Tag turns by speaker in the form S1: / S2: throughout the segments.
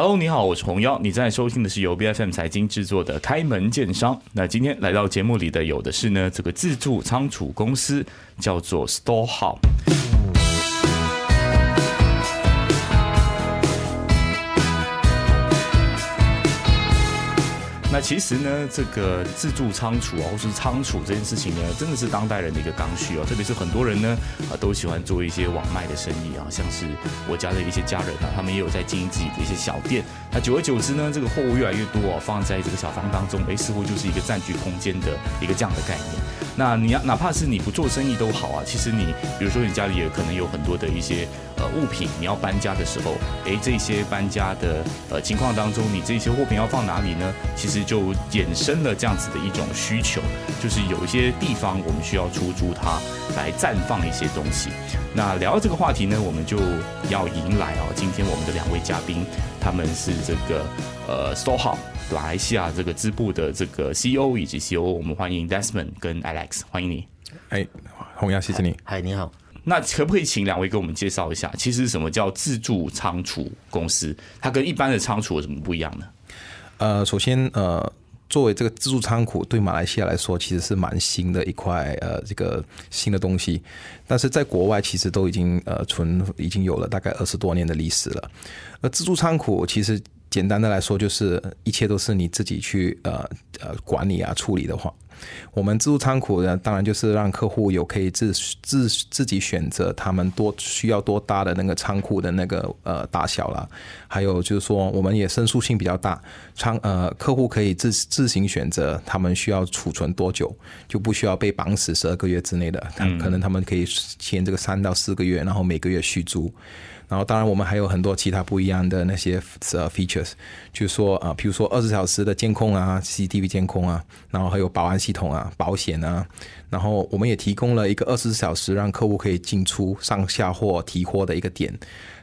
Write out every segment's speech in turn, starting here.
S1: Hello，你好，我是洪妖，你在收听的是由 B F M 财经制作的《开门见商》。那今天来到节目里的有的是呢，这个自助仓储公司叫做 Storehouse。那其实呢，这个自助仓储啊，或是仓储这件事情呢，真的是当代人的一个刚需啊。特别是很多人呢，啊，都喜欢做一些网卖的生意啊，像是我家的一些家人啊，他们也有在经营自己的一些小店。那久而久之呢，这个货物越来越多哦，放在这个小房当中，哎，似乎就是一个占据空间的一个这样的概念。那你要哪怕是你不做生意都好啊，其实你比如说你家里也可能有很多的一些呃物品，你要搬家的时候，哎，这些搬家的呃情况当中，你这些货品要放哪里呢？其实就衍生了这样子的一种需求，就是有一些地方我们需要出租它来暂放一些东西。那聊到这个话题呢，我们就要迎来哦，今天我们的两位嘉宾，他们是这个呃 Store Hub。马来西亚这个支部的这个 CEO 以及 COO，我们欢迎 Desmond 跟 Alex，欢迎你。
S2: 哎，洪洋，谢谢你。
S3: 嗨，你好。
S1: 那可不可以请两位给我们介绍一下，其实什么叫自助仓储公司？它跟一般的仓储有什么不一样呢？
S2: 呃，首先，呃，作为这个自助仓库，对马来西亚来说，其实是蛮新的一块，呃，这个新的东西。但是在国外，其实都已经呃存已经有了大概二十多年的历史了。而自助仓库其实。简单的来说，就是一切都是你自己去呃呃管理啊处理的话，我们自助仓库呢，当然就是让客户有可以自自自己选择他们多需要多大的那个仓库的那个呃大小了，还有就是说，我们也申诉性比较大，仓呃客户可以自自行选择他们需要储存多久，就不需要被绑死十二个月之内的，他可能他们可以签这个三到四个月，然后每个月续租。然后，当然，我们还有很多其他不一样的那些呃 features，就是说啊，比如说二十小时的监控啊，CCTV 监控啊，然后还有保安系统啊，保险啊，然后我们也提供了一个二十四小时让客户可以进出、上下货、提货的一个点。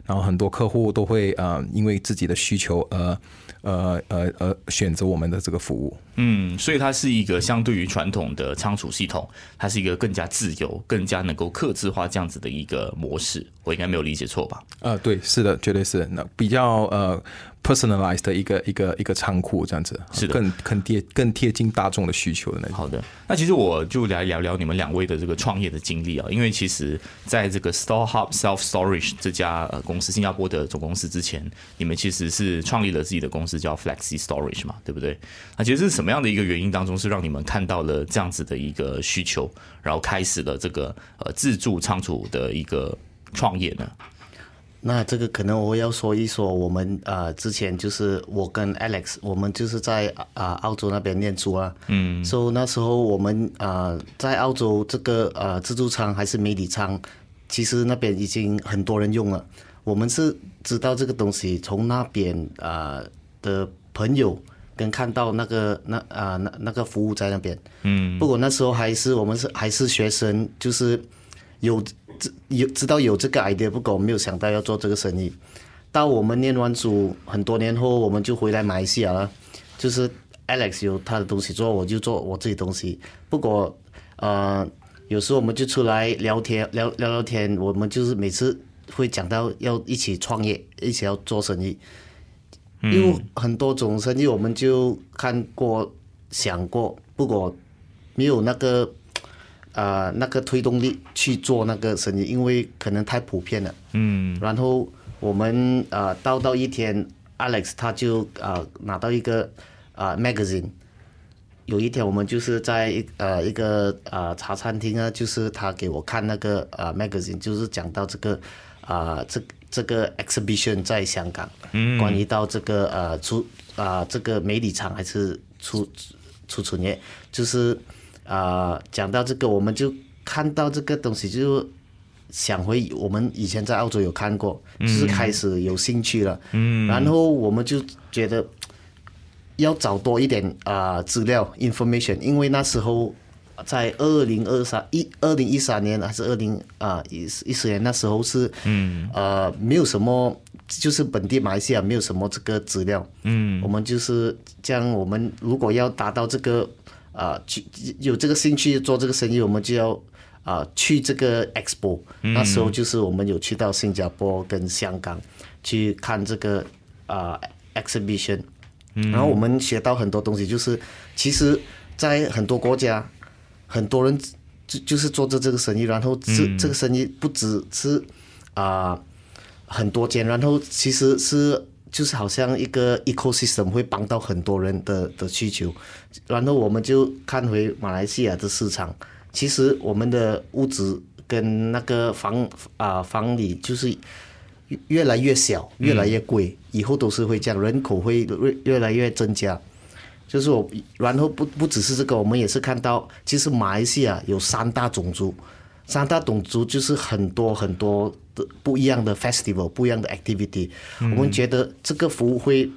S2: 然后很多客户都会呃，因为自己的需求而呃呃呃选择我们的这个服务。
S1: 嗯，所以它是一个相对于传统的仓储系统，它是一个更加自由、更加能够克制化这样子的一个模式。我应该没有理解错吧？
S2: 呃，对，是的，绝对是。那比较呃。Personalized 的一个一个一个仓库这样子，
S1: 是的，
S2: 更更贴更贴近大众的需求的那种。
S1: 好的，那其实我就来聊聊你们两位的这个创业的经历啊，因为其实在这个 Store Hub Self Storage 这家呃公司，新加坡的总公司之前，你们其实是创立了自己的公司叫 Flexi Storage 嘛，对不对？那其实是什么样的一个原因当中，是让你们看到了这样子的一个需求，然后开始了这个呃自助仓储的一个创业呢？
S3: 那这个可能我要说一说，我们啊之前就是我跟 Alex，我们就是在啊澳洲那边念书啊，嗯，所以那时候我们啊在澳洲这个呃自助餐还是媒体餐，其实那边已经很多人用了。我们是知道这个东西，从那边啊的朋友跟看到那个那啊那那个服务在那边，嗯，不过那时候还是我们是还是学生，就是有。知有知道有这个 idea，不过我没有想到要做这个生意。到我们念完书很多年后，我们就回来马来西亚了。就是 Alex 有他的东西做，我就做我自己东西。不过呃，有时候我们就出来聊天，聊聊聊天。我们就是每次会讲到要一起创业，一起要做生意。因为很多种生意我们就看过、想过，不过没有那个。啊，那个推动力去做那个生意，因为可能太普遍了。嗯。然后我们呃，到到一天，Alex 他就呃拿到一个啊 magazine。有一天我们就是在一呃一个呃茶餐厅啊，就是他给我看那个啊 magazine，就是讲到这个啊这这个 exhibition 在香港，嗯，关于到这个呃出啊这个媒体厂还是出出存业，就是。啊，讲到这个，我们就看到这个东西，就想回我们以前在澳洲有看过，就是开始有兴趣了。嗯，然后我们就觉得要找多一点啊资料 information，因为那时候在二零二三一二零一三年还是二零啊一一四年那时候是嗯呃没有什么，就是本地马来西亚没有什么这个资料。嗯，我们就是这样我们如果要达到这个。啊，去有这个兴趣做这个生意，我们就要啊去这个 expo。那时候就是我们有去到新加坡跟香港去看这个啊 exhibition，然后我们学到很多东西，就是其实，在很多国家，很多人就就是做着这个生意，然后这这个生意不只是啊很多间，然后其实是就是好像一个 ecosystem 会帮到很多人的的需求，然后我们就看回马来西亚的市场，其实我们的屋子跟那个房啊房里就是越来越小，越来越贵，以后都是会这样，人口会越越来越增加。就是我，然后不不只是这个，我们也是看到，其实马来西亚有三大种族，三大种族就是很多很多不一样的 festival，不一样的 activity。我们觉得这个服务会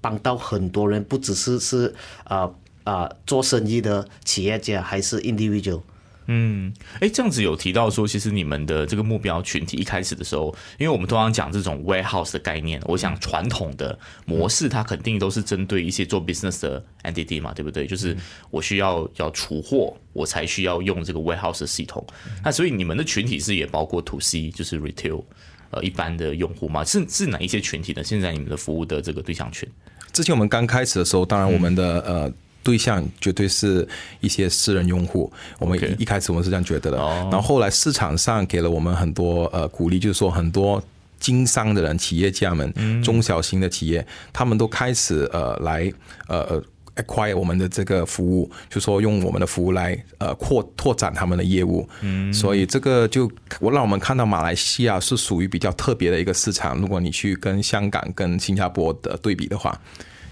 S3: 帮到很多人，不只是是啊啊做生意的企业家，还是 individual。
S1: 嗯，哎，这样子有提到说，其实你们的这个目标群体一开始的时候，因为我们通常讲这种 warehouse 的概念，我想传统的模式它肯定都是针对一些做 business 的 entity 嘛，对不对？就是我需要要储货，我才需要用这个 warehouse 的系统。那所以你们的群体是也包括 to C，就是 retail，呃，一般的用户吗？是是哪一些群体呢？现在你们的服务的这个对象群？
S2: 之前我们刚开始的时候，当然我们的呃。对象绝对是一些私人用户，我们一开始我们是这样觉得的，然后后来市场上给了我们很多呃鼓励，就是说很多经商的人、企业家们、中小型的企业，他们都开始呃来呃 acquire 我们的这个服务，就说用我们的服务来呃扩拓展他们的业务，嗯。所以这个就我让我们看到马来西亚是属于比较特别的一个市场，如果你去跟香港、跟新加坡的对比的话。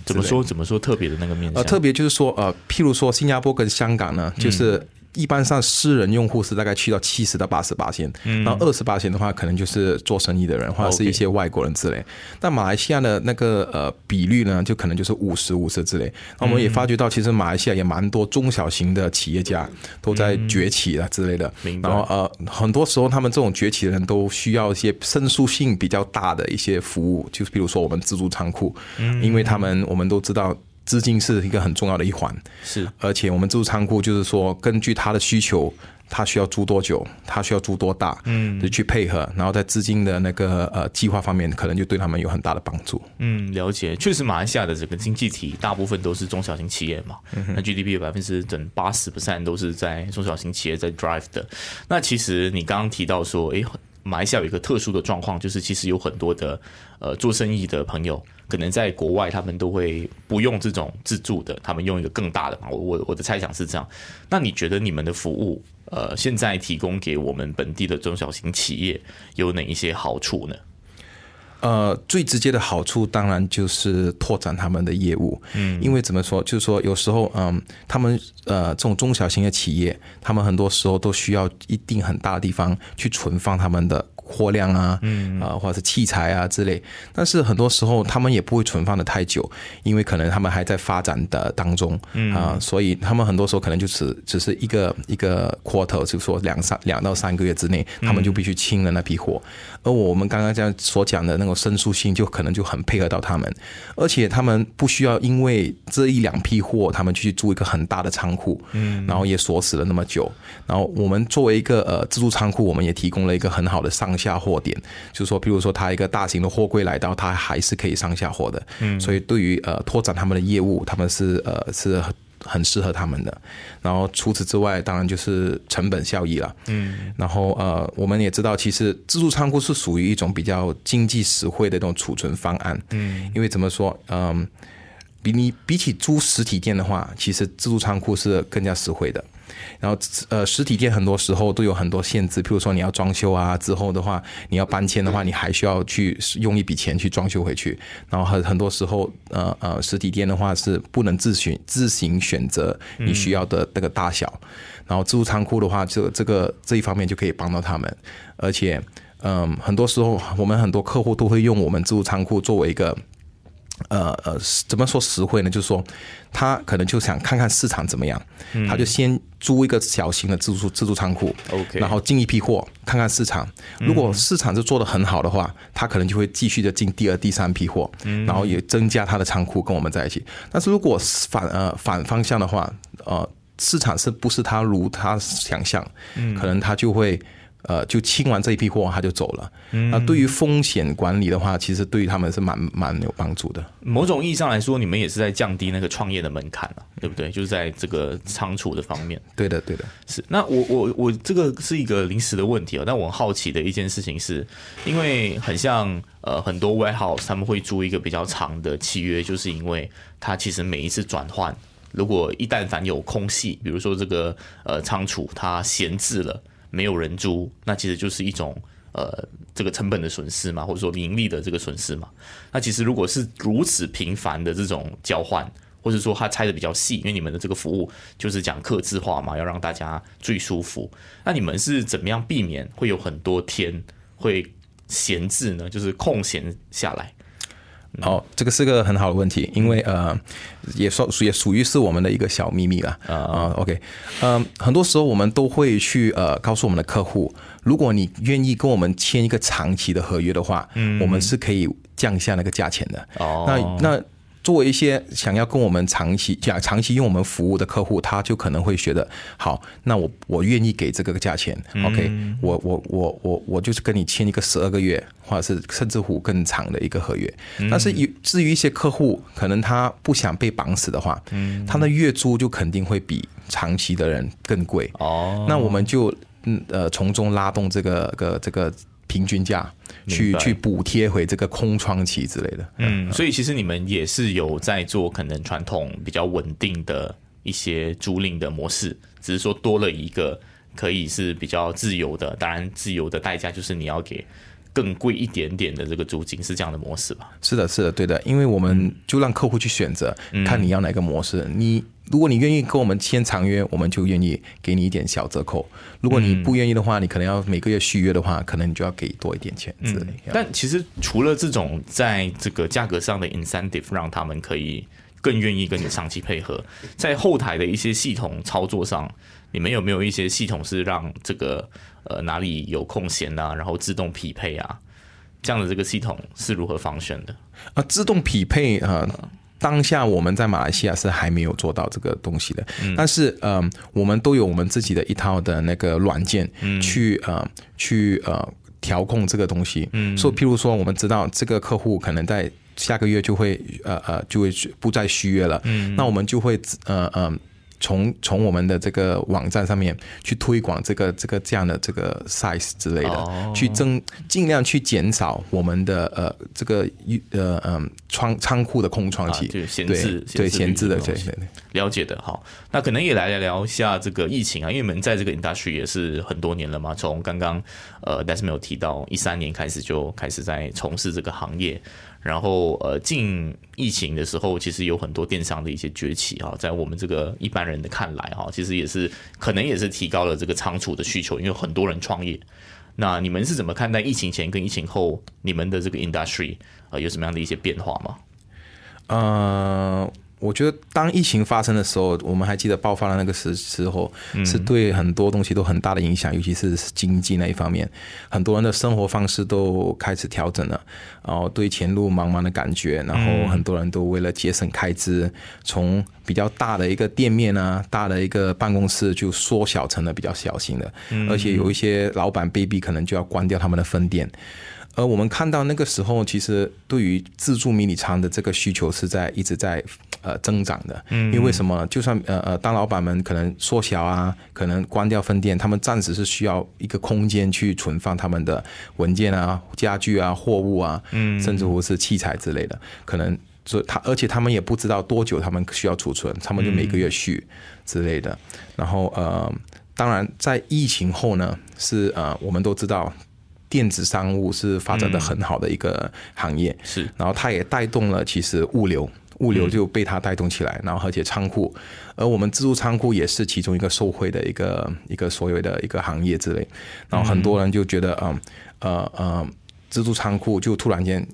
S1: 怎么说？怎么说特别的那个面？
S2: 呃，特别就是说，呃，譬如说新加坡跟香港呢，就是。一般上私人用户是大概去到七十到八十八线，然后二十八线的话，可能就是做生意的人或者是一些外国人之类。但马来西亚的那个呃比率呢，就可能就是五十五十之类。那我们也发觉到，其实马来西亚也蛮多中小型的企业家都在崛起啊之类的。然后呃，很多时候他们这种崛起的人都需要一些申诉性比较大的一些服务，就是比如说我们自助仓库，因为他们我们都知道。资金是一个很重要的一环，
S1: 是，
S2: 而且我们自助仓库就是说，根据他的需求，他需要租多久，他需要租多大，嗯，就去配合，然后在资金的那个呃计划方面，可能就对他们有很大的帮助。
S1: 嗯，了解，确实，马来西亚的整个经济体大部分都是中小型企业嘛，那 GDP 有百分之整八十 percent 都是在中小型企业在 drive 的。那其实你刚刚提到说，诶，马来西亚有一个特殊的状况，就是其实有很多的呃做生意的朋友。可能在国外，他们都会不用这种自助的，他们用一个更大的嘛。我我我的猜想是这样。那你觉得你们的服务，呃，现在提供给我们本地的中小型企业有哪一些好处呢？
S2: 呃，最直接的好处当然就是拓展他们的业务。嗯，因为怎么说，就是说有时候，嗯，他们呃这种中小型的企业，他们很多时候都需要一定很大的地方去存放他们的。货量啊，嗯啊，或者是器材啊之类，但是很多时候他们也不会存放的太久，因为可能他们还在发展的当中，嗯啊，所以他们很多时候可能就只只是一个一个 quarter，就是说两三两到三个月之内，他们就必须清了那批货。而我们刚刚这样所讲的那种申诉性，就可能就很配合到他们，而且他们不需要因为这一两批货，他们去租一个很大的仓库，嗯，然后也锁死了那么久。然后我们作为一个呃自助仓库，我们也提供了一个很好的上下货点，就是说，比如说他一个大型的货柜来到，他还是可以上下货的。嗯，所以对于呃拓展他们的业务，他们是呃是很很适合他们的。然后除此之外，当然就是成本效益了。嗯，然后呃我们也知道，其实自助仓库是属于一种比较经济实惠的这种储存方案。嗯，因为怎么说，嗯，比你比起租实体店的话，其实自助仓库是更加实惠的。然后呃，实体店很多时候都有很多限制，譬如说你要装修啊，之后的话你要搬迁的话，你还需要去用一笔钱去装修回去。然后很很多时候呃呃，实体店的话是不能自选自行选择你需要的那个大小。然后自助仓库的话，这这个这一方面就可以帮到他们。而且嗯，很多时候我们很多客户都会用我们自助仓库作为一个。呃呃，怎么说实惠呢？就是说，他可能就想看看市场怎么样，他就先租一个小型的自助自助仓库
S1: ，OK，
S2: 然后进一批货，看看市场。如果市场是做的很好的话，他可能就会继续的进第二、第三批货，然后也增加他的仓库跟我们在一起。但是如果反呃反方向的话，呃，市场是不是他如他想象？可能他就会。呃就清完这一批货他就走了。那对于风险管理的话，其实对于他们是蛮蛮有帮助的。
S1: 某种意义上来说，你们也是在降低那个创业的门槛了，对不对？就是在这个仓储的方面。
S2: 对的，对的。
S1: 是。那我我我这个是一个临时的问题哦，但我很好奇的一件事情是，因为很像呃很多 warehouse 他们会租一个比较长的契约，就是因为它其实每一次转换。如果一旦凡有空隙，比如说这个呃仓储它闲置了，没有人租，那其实就是一种呃这个成本的损失嘛，或者说盈利的这个损失嘛。那其实如果是如此频繁的这种交换，或者说它拆的比较细，因为你们的这个服务就是讲客制化嘛，要让大家最舒服。那你们是怎么样避免会有很多天会闲置呢？就是空闲下来。
S2: 哦，这个是个很好的问题，因为呃，也说也属于是我们的一个小秘密了啊。OK，嗯，很多时候我们都会去呃告诉我们的客户，如果你愿意跟我们签一个长期的合约的话，嗯，我们是可以降下那个价钱的。哦，那那。作为一些想要跟我们长期、讲长期用我们服务的客户，他就可能会觉得，好，那我我愿意给这个价钱，OK，我我我我我就是跟你签一个十二个月，或者是甚至乎更长的一个合约。但是，有至于一些客户，可能他不想被绑死的话，他的月租就肯定会比长期的人更贵。哦，那我们就嗯呃从中拉动这个个这个。平均价去去补贴回这个空窗期之类的，
S1: 嗯，所以其实你们也是有在做可能传统比较稳定的一些租赁的模式，只是说多了一个可以是比较自由的，当然自由的代价就是你要给更贵一点点的这个租金，是这样的模式吧？
S2: 是的，是的，对的，因为我们就让客户去选择，看你要哪个模式，你。如果你愿意跟我们签长约，我们就愿意给你一点小折扣。如果你不愿意的话，你可能要每个月续约的话，可能你就要给多一点钱之类。
S1: 但其实除了这种在这个价格上的 incentive，让他们可以更愿意跟你长期配合，在后台的一些系统操作上，你们有没有一些系统是让这个呃哪里有空闲啊，然后自动匹配啊，这样的这个系统是如何方选的？
S2: 啊，自动匹配啊。当下我们在马来西亚是还没有做到这个东西的，但是嗯，我们都有我们自己的一套的那个软件去呃去呃调控这个东西。嗯，所以譬如说，我们知道这个客户可能在下个月就会呃呃就会不再续约了，嗯，那我们就会呃呃。从从我们的这个网站上面去推广这个这个这样的这个 size 之类的，去增尽量去减少我们的呃这个呃嗯仓仓库的空窗期，
S1: 对闲置
S2: 对闲置的对对对。
S1: 了解的好，那可能也来聊一下这个疫情啊，因为我们在这个 industry 也是很多年了嘛，从刚刚呃但是没有提到一三年开始就开始在从事这个行业。然后，呃，进疫情的时候，其实有很多电商的一些崛起啊，在我们这个一般人的看来哈，其实也是可能也是提高了这个仓储的需求，因为很多人创业。那你们是怎么看待疫情前跟疫情后你们的这个 industry 啊有什么样的一些变化吗？
S2: 呃。我觉得当疫情发生的时候，我们还记得爆发的那个时时候，是对很多东西都很大的影响，尤其是经济那一方面，很多人的生活方式都开始调整了，然后对前路茫茫的感觉，然后很多人都为了节省开支，从比较大的一个店面啊，大的一个办公室就缩小成了比较小型的，而且有一些老板被逼可能就要关掉他们的分店。而我们看到那个时候，其实对于自助迷你仓的这个需求是在一直在呃增长的。嗯，因为什么？就算呃呃，当老板们可能缩小啊，可能关掉分店，他们暂时是需要一个空间去存放他们的文件啊、家具啊、货物啊，嗯，甚至乎是器材之类的。可能所以他，而且他们也不知道多久他们需要储存，他们就每个月续之类的。然后呃，当然在疫情后呢，是呃，我们都知道。电子商务是发展的很好的一个行业，
S1: 是，
S2: 然后它也带动了其实物流，物流就被它带动起来，然后而且仓库，而我们自助仓库也是其中一个受惠的一个一个所谓的一个行业之类，然后很多人就觉得，嗯，呃呃，自助仓库就突然间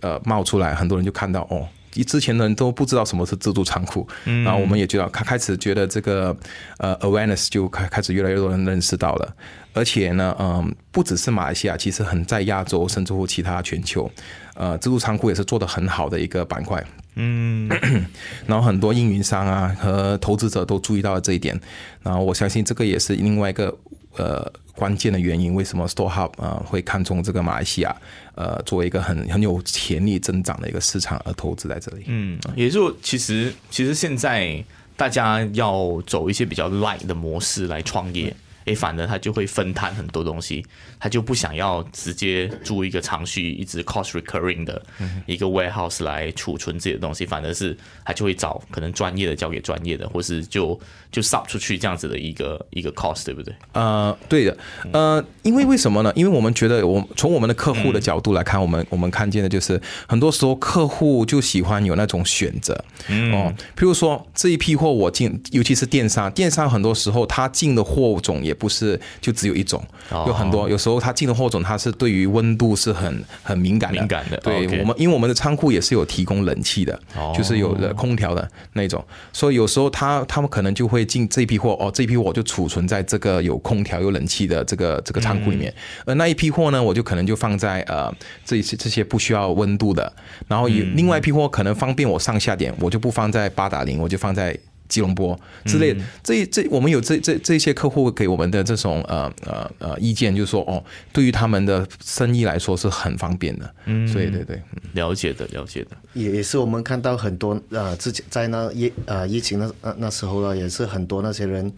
S2: 呃冒出来，很多人就看到哦。之前的人都不知道什么是自助仓库，然后我们也觉得开开始觉得这个呃 awareness 就开开始越来越多人认识到了，而且呢，嗯，不只是马来西亚，其实很在亚洲，甚至乎其他全球，呃，自助仓库也是做的很好的一个板块。嗯，然后很多运营商啊和投资者都注意到了这一点，然后我相信这个也是另外一个呃关键的原因，为什么 Store Hub 啊会看中这个马来西亚呃作为一个很很有潜力增长的一个市场而投资在这里。
S1: 嗯，也就其实其实现在大家要走一些比较 light 的模式来创业。诶，反而他就会分摊很多东西，他就不想要直接租一个长续一直 cost recurring 的一个 warehouse 来储存自己的东西，反而是他就会找可能专业的交给专业的，或是就就 sub 出去这样子的一个一个 cost，对不对？
S2: 呃，对的，呃，因为为什么呢？因为我们觉得，我从我们的客户的角度来看，我们我们看见的就是很多时候客户就喜欢有那种选择，嗯哦，譬如说这一批货我进，尤其是电商，电商很多时候他进的货种也不是就只有一种，有很多，有时候他进的货种它是对于温度是很很敏感的，
S1: 敏感的。
S2: 对我们，因为我们的仓库也是有提供冷气的，就是有了空调的那种，所以有时候他他们可能就会进这批货，哦，这批货就储存在这个有空调有冷气的这个这个仓库里面，而那一批货呢，我就可能就放在呃这些这些不需要温度的，然后有另外一批货可能方便我上下点，我就不放在八达岭，我就放在。吉隆坡之类的，这这我们有这这这些客户给我们的这种呃呃呃意见，就是说哦，对于他们的生意来说是很方便的。嗯，所以对对，
S1: 了解的了解的，
S3: 也也是我们看到很多呃之前在那疫呃疫情那那那时候呢，也是很多那些人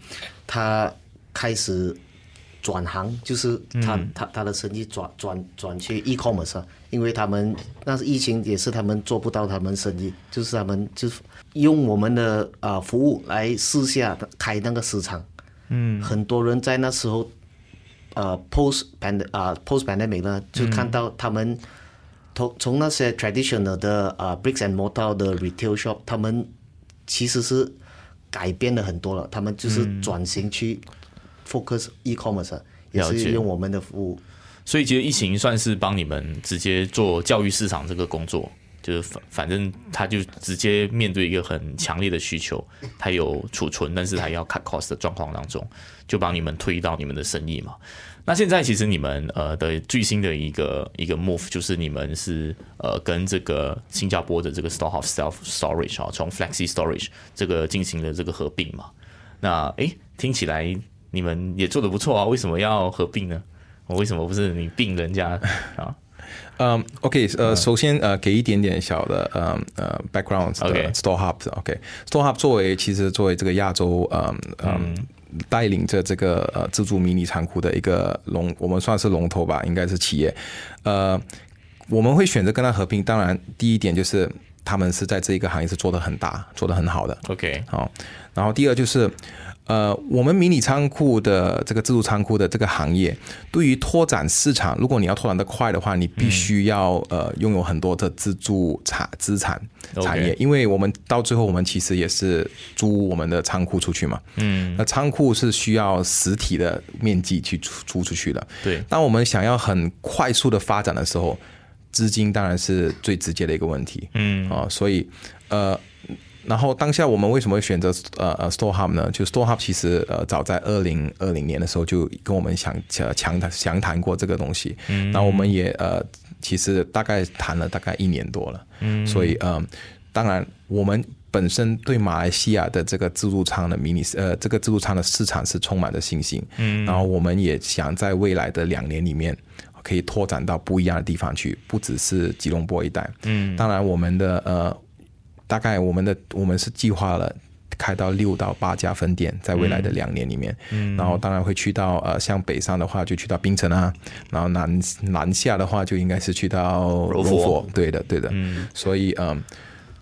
S3: 他开始转行，就是他他他的生意转转转去 e-commerce，因为他们那是疫情也是他们做不到他们生意，就是他们就。用我们的啊服务来试下开那个市场，嗯，很多人在那时候，呃，post pand 啊 post pandemic 呢，就看到他们从从那些 traditional 的啊 bricks and mortar 的 retail shop，他们其实是改变了很多了，他们就是转型去 focus e-commerce，也是用我们的服务。
S1: 所以其实疫情算是帮你们直接做教育市场这个工作。就是反反正他就直接面对一个很强烈的需求，他有储存，但是他要 cut cost 的状况当中，就帮你们推到你们的生意嘛。那现在其实你们呃的最新的一个一个 move 就是你们是呃跟这个新加坡的这个 store of self storage 啊，从 flexi storage 这个进行了这个合并嘛。那诶，听起来你们也做的不错啊，为什么要合并呢？我为什么不是你并人家啊？
S2: 嗯，OK，呃，首先呃，给一点点小的呃呃 background 的 Store Hub，OK，Store Hub 作为其实作为这个亚洲嗯嗯。带领着这个呃自助迷你仓库的一个龙，我们算是龙头吧，应该是企业，呃，我们会选择跟他合并。当然，第一点就是他们是在这一个行业是做的很大，做的很好的
S1: ，OK，
S2: 好，然后第二就是。呃，我们迷你仓库的这个自助仓库的这个行业，对于拓展市场，如果你要拓展的快的话，你必须要呃拥有很多的自助产资产产业，因为我们到最后我们其实也是租我们的仓库出去嘛。嗯，那仓库是需要实体的面积去租租出去的。
S1: 对，
S2: 当我们想要很快速的发展的时候，资金当然是最直接的一个问题。嗯，啊，所以呃。然后当下我们为什么会选择呃呃 Store Hub 呢？就 Store Hub 其实呃早在二零二零年的时候就跟我们想强谈详谈过这个东西，嗯，那我们也呃其实大概谈了大概一年多了，嗯，所以呃当然我们本身对马来西亚的这个自助餐的迷你呃这个自助餐的市场是充满着信心，嗯，然后我们也想在未来的两年里面可以拓展到不一样的地方去，不只是吉隆坡一带，嗯，当然我们的呃。大概我们的我们是计划了开到六到八家分店，在未来的两年里面，嗯，然后当然会去到呃，像北上的话就去到槟城啊，然后南南下的话就应该是去到
S1: 柔佛，
S2: 对的对的，嗯，所以嗯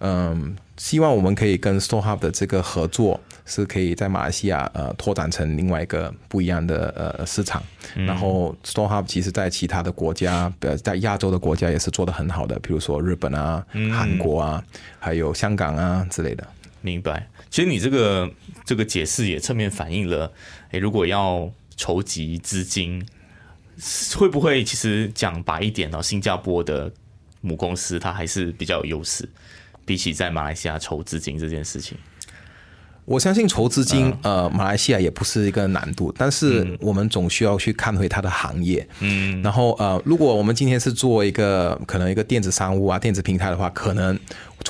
S2: 嗯，希望我们可以跟 Store Hub 的这个合作是可以在马来西亚呃拓展成另外一个不一样的呃市场，然后 Store Hub 其实在其他的国家，呃，在亚洲的国家也是做的很好的，比如说日本啊、韩国啊。还有香港啊之类的，
S1: 明白。其实你这个这个解释也侧面反映了，诶，如果要筹集资金，会不会其实讲白一点呢？新加坡的母公司它还是比较有优势，比起在马来西亚筹资金这件事情。
S2: 我相信筹资金，呃，马来西亚也不是一个难度，但是我们总需要去看回它的行业。嗯，然后呃，如果我们今天是做一个可能一个电子商务啊、电子平台的话，可能。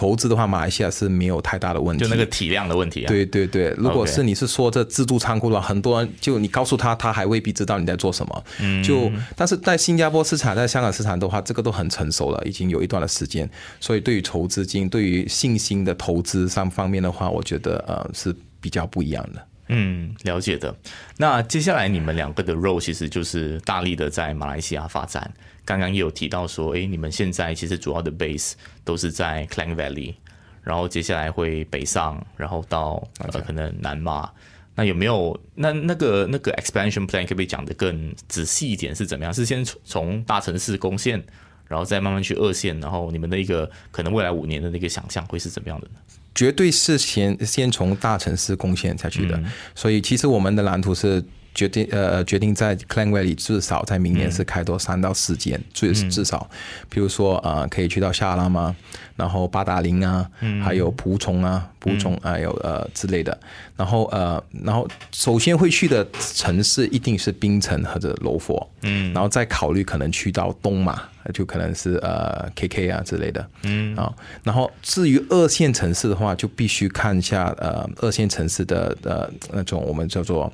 S2: 筹资的话，马来西亚是没有太大的问题。
S1: 就那个体量的问题啊。
S2: 对对对，如果是你是说这自助仓库的话，很多人就你告诉他，他还未必知道你在做什么。嗯。就但是在新加坡市场，在香港市场的话，这个都很成熟了，已经有一段的时间。所以对于筹资金，对于信心的投资上方面的话，我觉得呃是比较不一样的。
S1: 嗯，了解的。那接下来你们两个的 role 其实就是大力的在马来西亚发展。刚刚也有提到说，哎，你们现在其实主要的 base 都是在 Klang Valley，然后接下来会北上，然后到呃可能南马。那有没有那那个那个 expansion plan 可不可以讲的更仔细一点？是怎么样？是先从大城市攻线，然后再慢慢去二线，然后你们的一个可能未来五年的那个想象会是怎么样的呢？
S2: 绝对是先先从大城市贡献才去的，所以其实我们的蓝图是。决定呃决定在 Klang Valley 至少在明年是开多三到四间，最至少，比如说呃可以去到夏拉吗？然后八达岭啊，还有蒲虫啊，蒲虫还有呃之类的。然后呃然后首先会去的城市一定是槟城或者罗佛，嗯，然后再考虑可能去到东马，就可能是呃 KK 啊之类的，嗯啊。然后至于二线城市的话，就必须看一下呃二线城市的呃那种我们叫做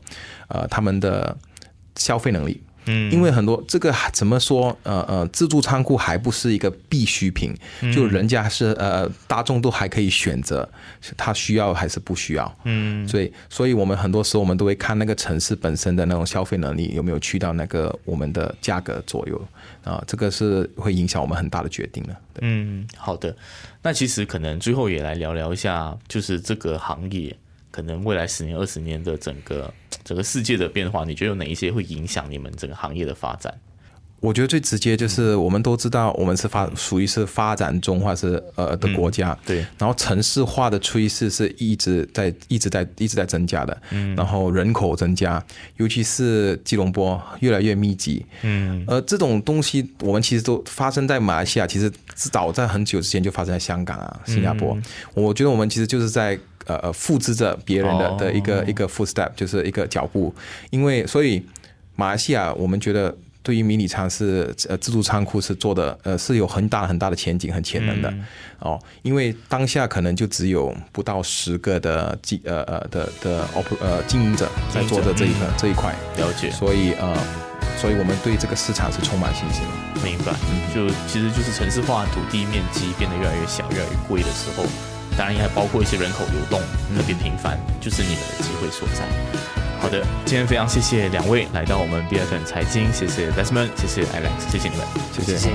S2: 呃他们。们的消费能力，嗯，因为很多这个怎么说，呃呃，自助仓库还不是一个必需品，就人家是呃大众都还可以选择他需要还是不需要，嗯，所以所以我们很多时候我们都会看那个城市本身的那种消费能力有没有去到那个我们的价格左右啊，这个是会影响我们很大的决定的。
S1: 嗯，好的，那其实可能最后也来聊聊一下，就是这个行业。可能未来十年、二十年的整个整个世界的变化，你觉得有哪一些会影响你们整个行业的发展？
S2: 我觉得最直接就是我们都知道，我们是发属于是发展中或是呃的国家，
S1: 对。
S2: 然后城市化的趋势是一直在、一直在、一直在增加的。嗯。然后人口增加，尤其是吉隆坡越来越密集。嗯。呃，这种东西我们其实都发生在马来西亚，其实早在很久之前就发生在香港啊、新加坡。我觉得我们其实就是在。呃呃，复制着别人的的一个一个 footstep，就是一个脚步。因为所以马来西亚，我们觉得对于迷你仓是呃自助仓库是做的呃是有很大很大的前景很潜能的哦。因为当下可能就只有不到十个的经呃呃的的 op 呃经营者在做着这一个这一块
S1: 了解。
S2: 所以呃，所以我们对这个市场是充满信心的。
S1: 明白，就其实就是城市化土地面积变得越来越小，越来越贵的时候。当然，也还包括一些人口流动特别频繁，就是你们的机会所在。好的，今天非常谢谢两位来到我们 B F N 财经，谢谢 Desmond，谢谢 Alex，谢谢你们，
S2: 谢谢。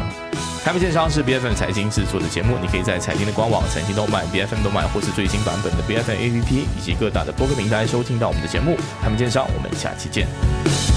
S1: 开门见山是 B F N 财经制作的节目，你可以在财经的官网、财经动漫、B F N 动漫或是最新版本的 B F N A P P 以及各大的播客平台收听到我们的节目。开门见山，我们下期见。